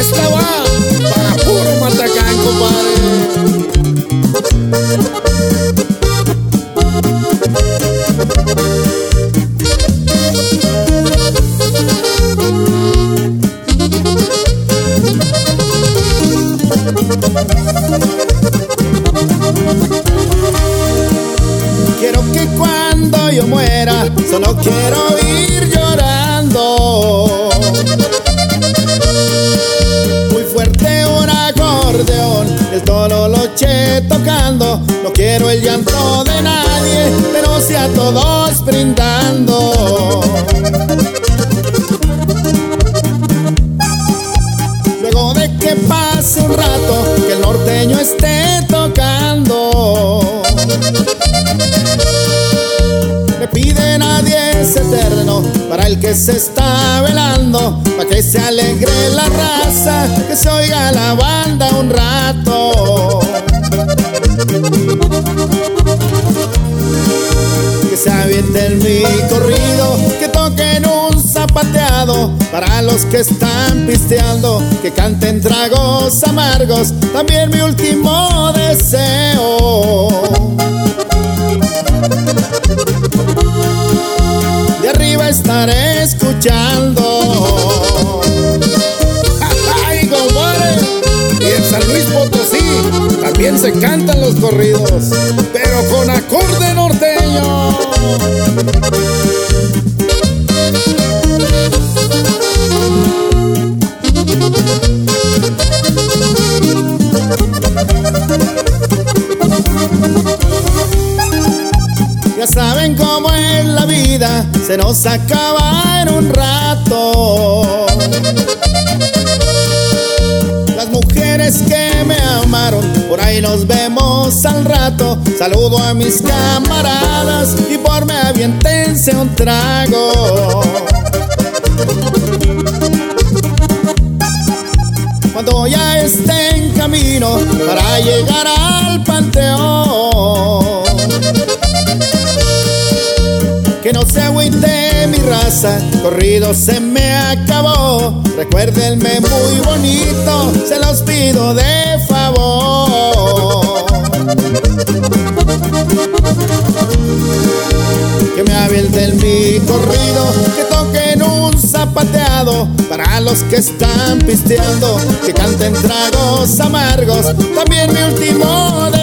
esta va para puro Matacán, compadre. Quiero que cuando yo muera, solo quiero tocando. No quiero el llanto de nadie, pero sí a todos brindando. Luego de que pase un rato, que el norteño esté tocando. Me pide nadie es eterno para el que se está velando, para que se alegre la raza, que se oiga la banda se avienten mi corrido, que toquen un zapateado para los que están pisteando, que canten tragos amargos, también mi último deseo. De arriba estaré escuchando. Y en San Luis Potosí también se cantan los corridos, pero con. Ya saben cómo es la vida, se nos acaba en un rato. Las mujeres que me amaron, por ahí nos vemos al rato. Saludo a mis camaradas avientense un trago. Cuando ya esté en camino para llegar al panteón. Que no se agüite mi raza, corrido se me acabó. Recuérdenme muy bonito, se los pido de Que me avienten mi corrido, que toquen un zapateado para los que están pisteando, que canten tragos amargos, también mi último.